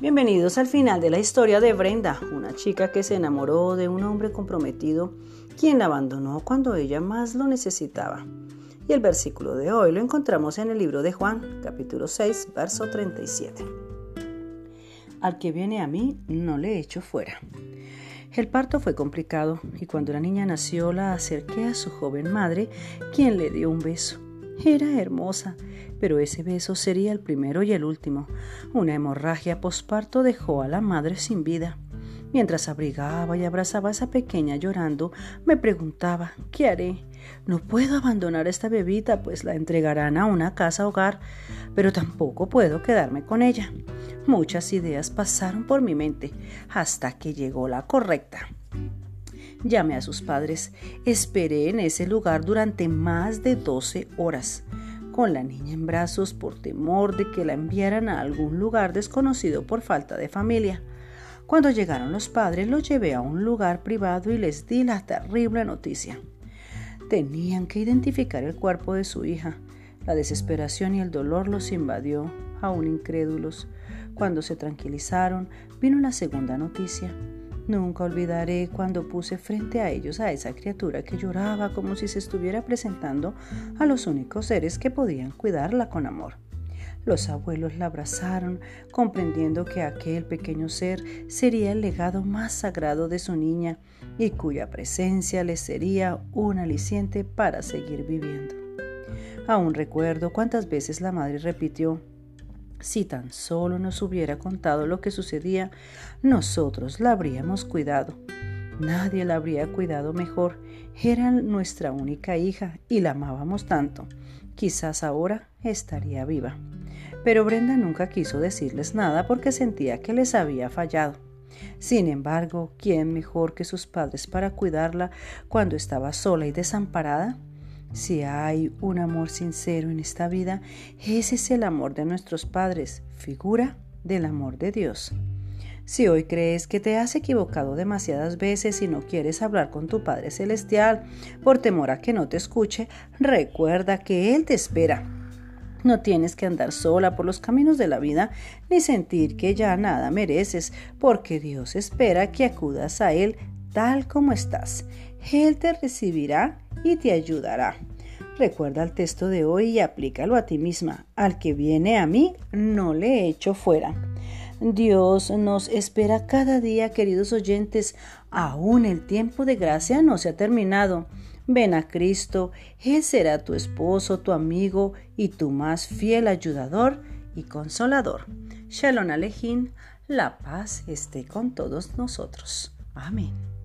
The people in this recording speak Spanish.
Bienvenidos al final de la historia de Brenda, una chica que se enamoró de un hombre comprometido, quien la abandonó cuando ella más lo necesitaba. Y el versículo de hoy lo encontramos en el libro de Juan, capítulo 6, verso 37. Al que viene a mí, no le echo fuera. El parto fue complicado y cuando la niña nació la acerqué a su joven madre, quien le dio un beso. Era hermosa, pero ese beso sería el primero y el último. Una hemorragia posparto dejó a la madre sin vida. Mientras abrigaba y abrazaba a esa pequeña llorando, me preguntaba, ¿qué haré? No puedo abandonar a esta bebita, pues la entregarán a una casa hogar, pero tampoco puedo quedarme con ella. Muchas ideas pasaron por mi mente, hasta que llegó la correcta. Llamé a sus padres. Esperé en ese lugar durante más de 12 horas, con la niña en brazos por temor de que la enviaran a algún lugar desconocido por falta de familia. Cuando llegaron los padres, los llevé a un lugar privado y les di la terrible noticia. Tenían que identificar el cuerpo de su hija. La desesperación y el dolor los invadió, aún incrédulos. Cuando se tranquilizaron, vino la segunda noticia. Nunca olvidaré cuando puse frente a ellos a esa criatura que lloraba como si se estuviera presentando a los únicos seres que podían cuidarla con amor. Los abuelos la abrazaron, comprendiendo que aquel pequeño ser sería el legado más sagrado de su niña y cuya presencia les sería un aliciente para seguir viviendo. Aún recuerdo cuántas veces la madre repitió, si tan solo nos hubiera contado lo que sucedía, nosotros la habríamos cuidado. Nadie la habría cuidado mejor. Era nuestra única hija y la amábamos tanto. Quizás ahora estaría viva. Pero Brenda nunca quiso decirles nada porque sentía que les había fallado. Sin embargo, ¿quién mejor que sus padres para cuidarla cuando estaba sola y desamparada? Si hay un amor sincero en esta vida, ese es el amor de nuestros padres, figura del amor de Dios. Si hoy crees que te has equivocado demasiadas veces y no quieres hablar con tu Padre Celestial por temor a que no te escuche, recuerda que Él te espera. No tienes que andar sola por los caminos de la vida ni sentir que ya nada mereces, porque Dios espera que acudas a Él tal como estás. Él te recibirá y te ayudará. Recuerda el texto de hoy y aplícalo a ti misma. Al que viene a mí, no le echo fuera. Dios nos espera cada día, queridos oyentes. Aún el tiempo de gracia no se ha terminado. Ven a Cristo, Él será tu esposo, tu amigo y tu más fiel ayudador y consolador. Shalom Alejín, la paz esté con todos nosotros. Amén.